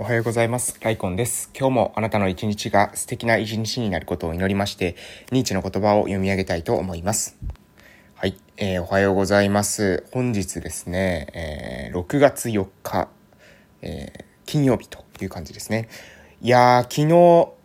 おはようございます。ライコンです。今日もあなたの一日が素敵な一日になることを祈りまして、ニーチの言葉を読み上げたいと思います。はい、えー、おはようございます。本日ですね、えー、6月4日、えー、金曜日という感じですね。いやー、昨日、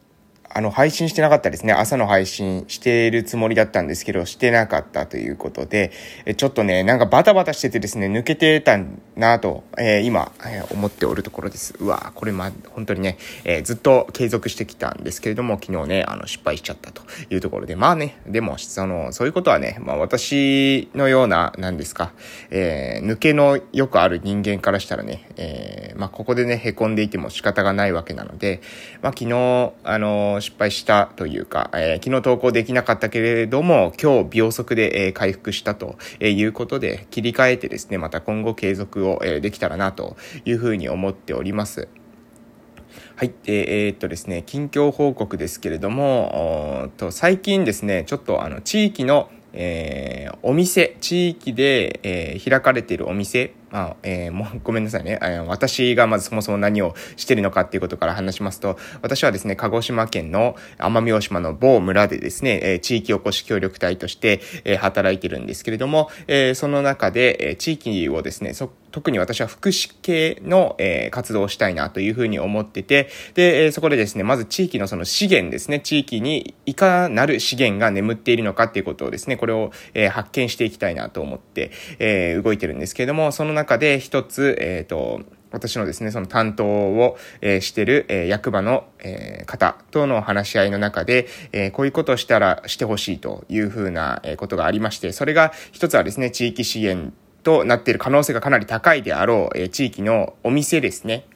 あの、配信してなかったですね。朝の配信しているつもりだったんですけど、してなかったということで、ちょっとね、なんかバタバタしててですね、抜けてたなと、えー、今、えー、思っておるところです。うわこれま、本当にね、えー、ずっと継続してきたんですけれども、昨日ね、あの、失敗しちゃったというところで、まあね、でも、その、そういうことはね、まあ私のような、何ですか、え抜けのよくある人間からしたらね、えまあここでね、凹んでいても仕方がないわけなので、まあ昨日、あの失敗したというか、えー、昨日投稿できなかったけれども、今日秒速で、えー、回復したということで、切り替えてですね、また今後継続を、えー、できたらなというふうに思っております。はい。えー、っとですね、近況報告ですけれども、と最近ですね、ちょっとあの、地域の、えー、お店、地域で、えー、開かれているお店、あ、えー、もうごめんなさいね。私がまずそもそも何をしてるのかっていうことから話しますと、私はですね、鹿児島県の奄美大島の某村でですね、え地域おこし協力隊として、え働いてるんですけれども、えその中で、え地域をですね、特に私は福祉系の、え活動をしたいなというふうに思ってて、で、えそこでですね、まず地域のその資源ですね、地域にいかなる資源が眠っているのかっていうことをですね、これを、え発見していきたいなと思って、え動いてるんですけれども、その中で一つ、えっ、ー、と、私のですね、その担当を、えー、してる、えー、役場の、えー、方との話し合いの中で、えこういうことをしたらしてほしいというふうな、えことがありまして、それが一つはですね、地域資源となっている可能性がかなり高いであろう、え地域のお店ですね。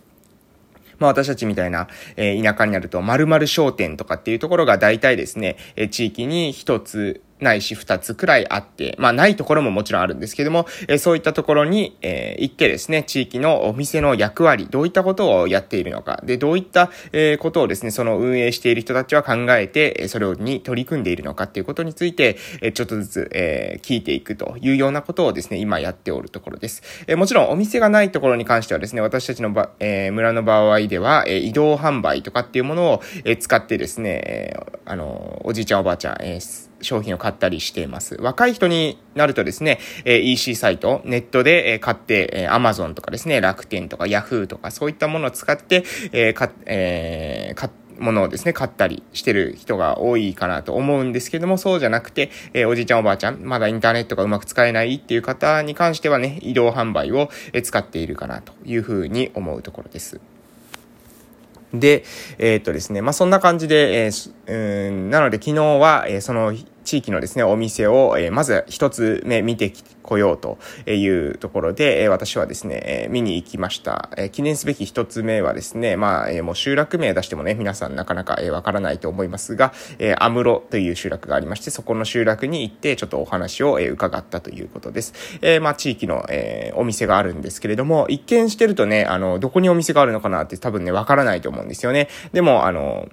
まあ私たちみたいな、え田舎になると、〇〇商店とかっていうところが大体ですね、え地域に一つ、ないし二つくらいあって、まあないところももちろんあるんですけども、え、そういったところに、えー、行ってですね、地域のお店の役割、どういったことをやっているのか、で、どういった、え、ことをですね、その運営している人たちは考えて、それに取り組んでいるのかっていうことについて、えちょっとずつ、え聞いていくというようなことをですね、今やっておるところです。えもちろんお店がないところに関してはですね、私たちのば、え村の場合では、え移動販売とかっていうものを、え使ってですね、えあの、おじいちゃんおばあちゃん、えー商品を買ったりしています。若い人になるとですね、え EC サイト、ネットで、え買って、え Amazon とかですね、楽天とか Yahoo とかそういったものを使って、えー、か、えー、買ものをですね、買ったりしてる人が多いかなと思うんですけども、そうじゃなくて、えー、おじいちゃんおばあちゃん、まだインターネットがうまく使えないっていう方に関してはね、移動販売を使っているかなというふうに思うところです。で、えー、っとですね、まあ、そんな感じで、えー、うん、なので昨日は、えー、その地域のですね、お店を、え、まず一つ目見てこようというところで、え、私はですね、え、見に行きました。え、記念すべき一つ目はですね、まあ、え、もう集落名出してもね、皆さんなかなか、わからないと思いますが、え、アムロという集落がありまして、そこの集落に行って、ちょっとお話を、え、伺ったということです。え、まあ、地域の、え、お店があるんですけれども、一見してるとね、あの、どこにお店があるのかなって多分ね、わからないと思うんですよね。でも、あの、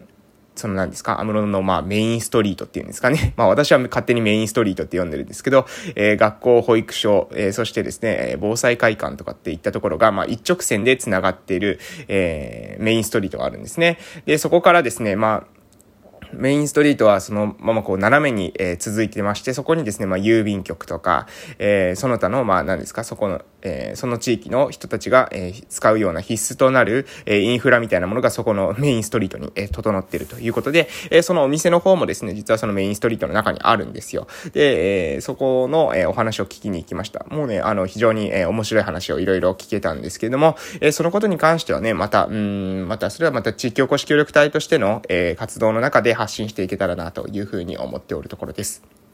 その何ですか、アムロのまあメインストリートっていうんですかね。まあ私は勝手にメインストリートって呼んでるんですけど、えー、学校、保育所、えー、そしてですね、防災会館とかっていったところが、まあ一直線で繋がっている、えー、メインストリートがあるんですね。で、そこからですね、まあ、メインストリートはそのままこう斜めに、え、続いてまして、そこにですね、まあ郵便局とか、え、その他の、まあ何ですか、そこの、えー、その地域の人たちが、えー、使うような必須となる、えー、インフラみたいなものがそこのメインストリートに、え、整っているということで、え、そのお店の方もですね、実はそのメインストリートの中にあるんですよ。で、え、そこの、え、お話を聞きに行きました。もうね、あの、非常に、え、面白い話をいろいろ聞けたんですけれども、え、そのことに関してはね、また、うん、また、それはまた地域おこし協力隊としての、え、活動の中で発信していけたらなというふうに思っておるところです。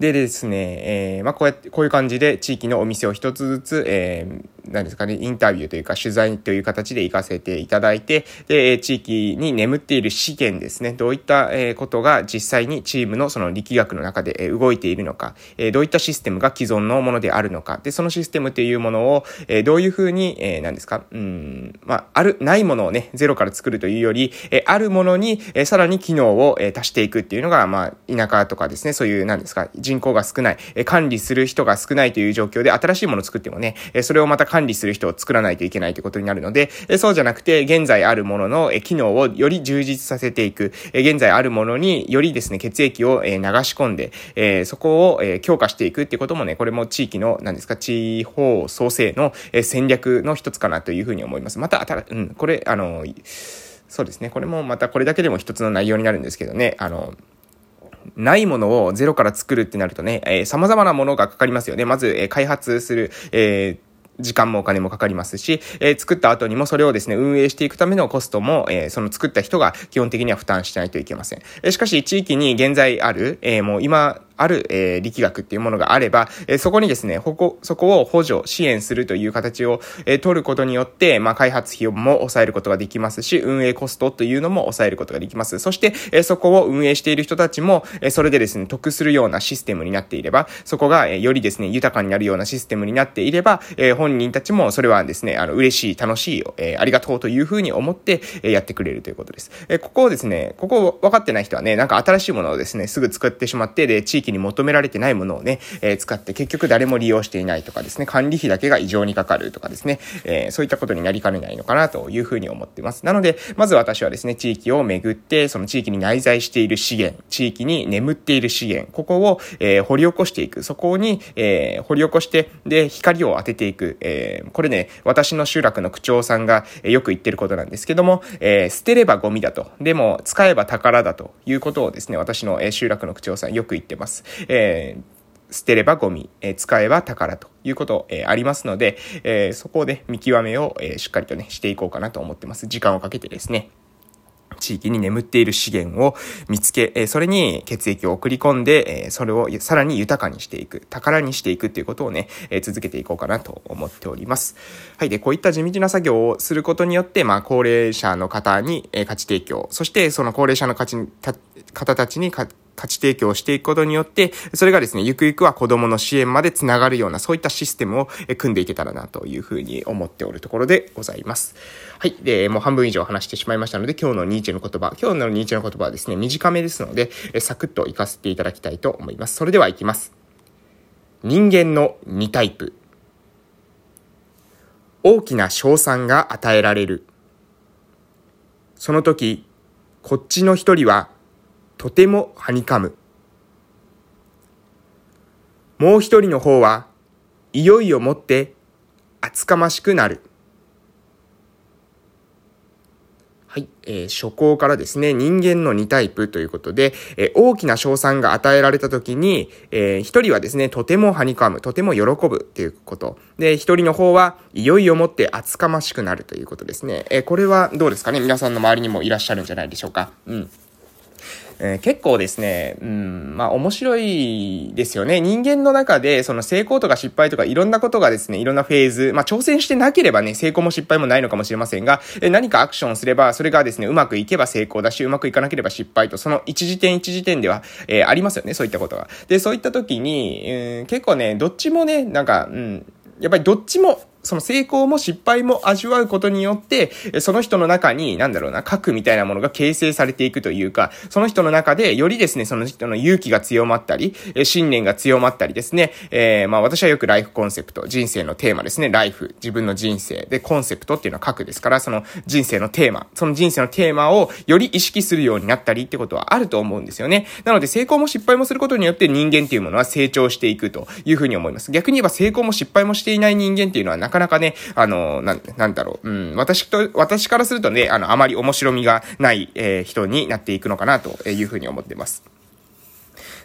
でですね、えー、まあ、こうやって、こういう感じで地域のお店を一つずつ、えー、何ですかね、インタビューというか取材という形で行かせていただいて、で、地域に眠っている資源ですね、どういったことが実際にチームのその力学の中で動いているのか、どういったシステムが既存のものであるのか、で、そのシステムというものを、どういうふうに、何ですか、うん、まあ、ある、ないものをね、ゼロから作るというより、えあるものに、えさらに機能を足していくっていうのが、まあ、田舎とかですね、そういう、何ですか、人口が少ない、え管理する人が少ないという状況で、新しいものを作ってもね、えそれをまた管理する人を作らないといけないということになるので、えそうじゃなくて、現在あるものの、え機能をより充実させていく、え現在あるものによりですね、血液を、え流し込んで、えそこを、え強化していくってこともね、これも地域の、何ですか、地方創生の、え戦略の一つかなというふうに思います。また、うん、これ、あの、そうですね。これもまたこれだけでも一つの内容になるんですけどね。あの、ないものをゼロから作るってなるとね、えー、様々なものがかかりますよね。まず、えー、開発する、えー時間もお金もかかりますし、えー、作った後にもそれをですね、運営していくためのコストも、えー、その作った人が基本的には負担しないといけません。えー、しかし、地域に現在ある、えー、もう今、ある、えー、力学っていうものがあれば、えー、そこにですね、ほこ、そこを補助、支援するという形を、えー、取ることによって、まあ、開発費も抑えることができますし、運営コストというのも抑えることができます。そして、えー、そこを運営している人たちも、えー、それでですね、得するようなシステムになっていれば、そこが、えー、よりですね、豊かになるようなシステムになっていれば、えー、本人たちもそれはですね、あの、嬉しい、楽しい、えー、ありがとうというふうに思って、えー、やってくれるということです。えー、ここをですね、ここを分かってない人はね、なんか新しいものをですね、すぐ作ってしまって、で、地域に求められてないないものをね、えー、使って結局誰も利用していないとかですね、管理費だけが異常にかかるとかですね、えー、そういったことになりかねないのかなというふうに思ってます。なので、まず私はですね、地域を巡って、その地域に内在している資源、地域に眠っている資源、ここを、えー、掘り起こしていく。そこに、えー、掘り起こして、で、光を当てていく。えー、これね、私の集落の区長さんが、えー、よく言ってることなんですけども、えー、捨てればゴミだと。でも、使えば宝だということをですね、私の、えー、集落の区長さんよく言ってます。えー捨てればゴミ、えー、使えば宝ということ、えー、ありますので、え、そこで見極めを、え、しっかりとね、していこうかなと思ってます。時間をかけてですね。地域に眠っている資源を見つけ、それに血液を送り込んで、それをさらに豊かにしていく、宝にしていくっていうことをね、続けていこうかなと思っております。はい。で、こういった地道な作業をすることによって、まあ、高齢者の方に価値提供、そしてその高齢者の価値方たちに価値価値提供をしていくことによって、それがですね、ゆくゆくは子供の支援までつながるような、そういったシステムを組んでいけたらなというふうに思っておるところでございます。はい。で、もう半分以上話してしまいましたので、今日のニーチェの言葉、今日のニーチェの言葉はですね、短めですので、サクッと活かせていただきたいと思います。それでは行きます。人間の2タイプ。大きな賞賛が与えられる。その時、こっちの一人はとてもはにかむ。もう一人の方は、いよいよもって厚かましくなる。はい。えー、初行からですね、人間の2タイプということで、えー、大きな賞賛が与えられたときに、えー、一人はですね、とてもはにかむ、とても喜ぶということ。で、一人の方はいよいよもって厚かましくなるということですね。えー、これはどうですかね？皆さんの周りにもいらっしゃるんじゃないでしょうか？うん。えー、結構ですね、うん、まあ面白いですよね。人間の中で、その成功とか失敗とかいろんなことがですね、いろんなフェーズ、まあ挑戦してなければね、成功も失敗もないのかもしれませんが、え何かアクションすれば、それがですね、うまくいけば成功だし、うまくいかなければ失敗と、その一時点一時点では、えー、ありますよね、そういったことが。で、そういった時に、うん、結構ね、どっちもね、なんか、うん、やっぱりどっちもその成功も失敗も味わうことによって、その人の中に、なんだろうな、核みたいなものが形成されていくというか、その人の中で、よりですね、その人の勇気が強まったり、信念が強まったりですね、えー、まあ私はよくライフコンセプト、人生のテーマですね、ライフ、自分の人生。で、コンセプトっていうのは核ですから、その人生のテーマ、その人生のテーマをより意識するようになったりってことはあると思うんですよね。なので、成功も失敗もすることによって人間っていうものは成長していくというふうに思います。逆に言えば成功も失敗もしていない人間っていうのはなかなかね、あの、なん、なんだろう、うん、私と、私からするとね、あの、あまり面白みがない、えー、人になっていくのかな、というふうに思ってます。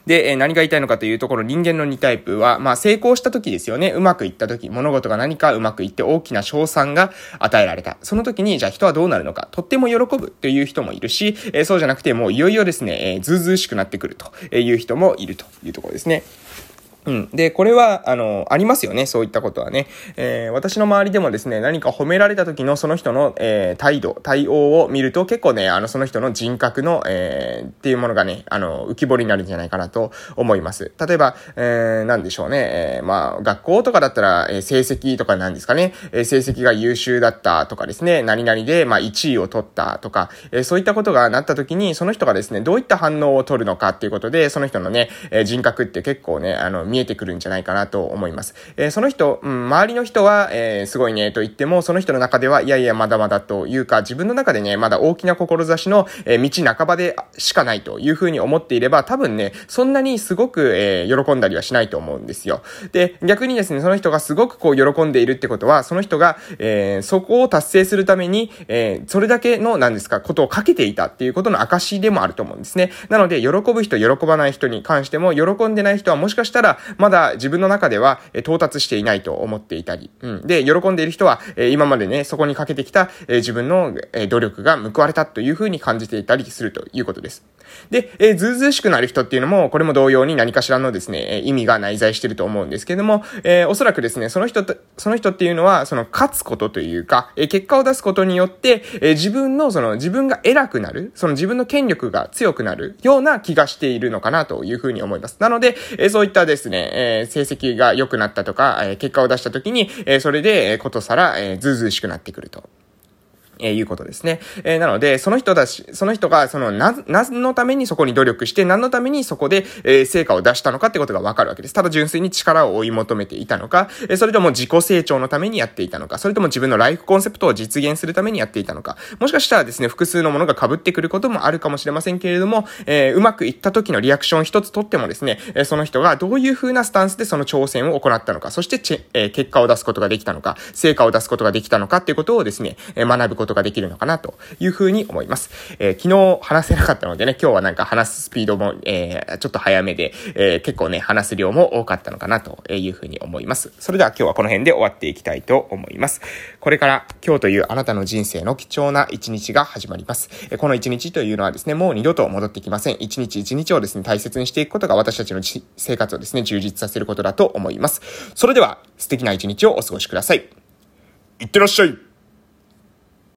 で、え何が言いたいのかというと、ころ、人間の2タイプは、まあ、成功した時ですよね。うまくいった時、物事が何かうまくいって大きな賞賛が与えられた。その時に、じゃあ人はどうなるのか、とっても喜ぶという人もいるし、えそうじゃなくて、もういよいよですね、えー、ずうずうしくなってくるという人もいるというところですね。うん。で、これは、あの、ありますよね。そういったことはね。えー、私の周りでもですね、何か褒められた時のその人の、えー、態度、対応を見ると結構ね、あの、その人の人格の、えー、っていうものがね、あの、浮き彫りになるんじゃないかなと思います。例えば、えー、なんでしょうね。えー、まあ、学校とかだったら、えー、成績とかなんですかね。えー、成績が優秀だったとかですね、何々で、まあ、1位を取ったとか、えー、そういったことがなった時に、その人がですね、どういった反応を取るのかっていうことで、その人のね、えー、人格って結構ね、あの、見えてくるんじゃないかなと思います。えー、その人、うん、周りの人は、えー、すごいね、と言っても、その人の中では、いやいや、まだまだというか、自分の中でね、まだ大きな志の、えー、道半ばでしかないというふうに思っていれば、多分ね、そんなにすごく、えー、喜んだりはしないと思うんですよ。で、逆にですね、その人がすごくこう、喜んでいるってことは、その人が、えー、そこを達成するために、えー、それだけの、何ですか、ことをかけていたっていうことの証でもあると思うんですね。なので、喜ぶ人、喜ばない人に関しても、喜んでない人はもしかしたら、まだ自分の中では、え到達していないと思っていたり、うん。で、喜んでいる人は、え今までね、そこにかけてきた、え自分の、え努力が報われたというふうに感じていたりするということです。で、えー、ずうずうしくなる人っていうのも、これも同様に何かしらのですね、意味が内在してると思うんですけれども、えー、おそらくですね、その人と、その人っていうのは、その勝つことというか、えー、結果を出すことによって、えー、自分のその自分が偉くなる、その自分の権力が強くなるような気がしているのかなというふうに思います。なので、えー、そういったですね、えー、成績が良くなったとか、えー、結果を出した時に、えー、それで、え、ことさら、えー、ずうずうしくなってくると。えー、いうことですね。えー、なので、その人だし、その人が、その、な、何のためにそこに努力して、何のためにそこで、えー、成果を出したのかってことがわかるわけです。ただ純粋に力を追い求めていたのか、えー、それとも自己成長のためにやっていたのか、それとも自分のライフコンセプトを実現するためにやっていたのか、もしかしたらですね、複数のものが被ってくることもあるかもしれませんけれども、えー、うまくいった時のリアクション一つとってもですね、えー、その人がどういう風なスタンスでその挑戦を行ったのか、そしてえー、結果を出すことができたのか、成果を出すことができたのかっていうことをですね、えー、学ぶことができるのかなとというふうに思います。えー、昨日話せなかったのでね、今日はなんか話すスピードも、えー、ちょっと早めで、えー、結構ね、話す量も多かったのかなというふうに思います。それでは今日はこの辺で終わっていきたいと思います。これから今日というあなたの人生の貴重な一日が始まります。えこの一日というのはですね、もう二度と戻ってきません。一日一日をですね、大切にしていくことが私たちの生活をですね、充実させることだと思います。それでは素敵な一日をお過ごしください。いってらっしゃい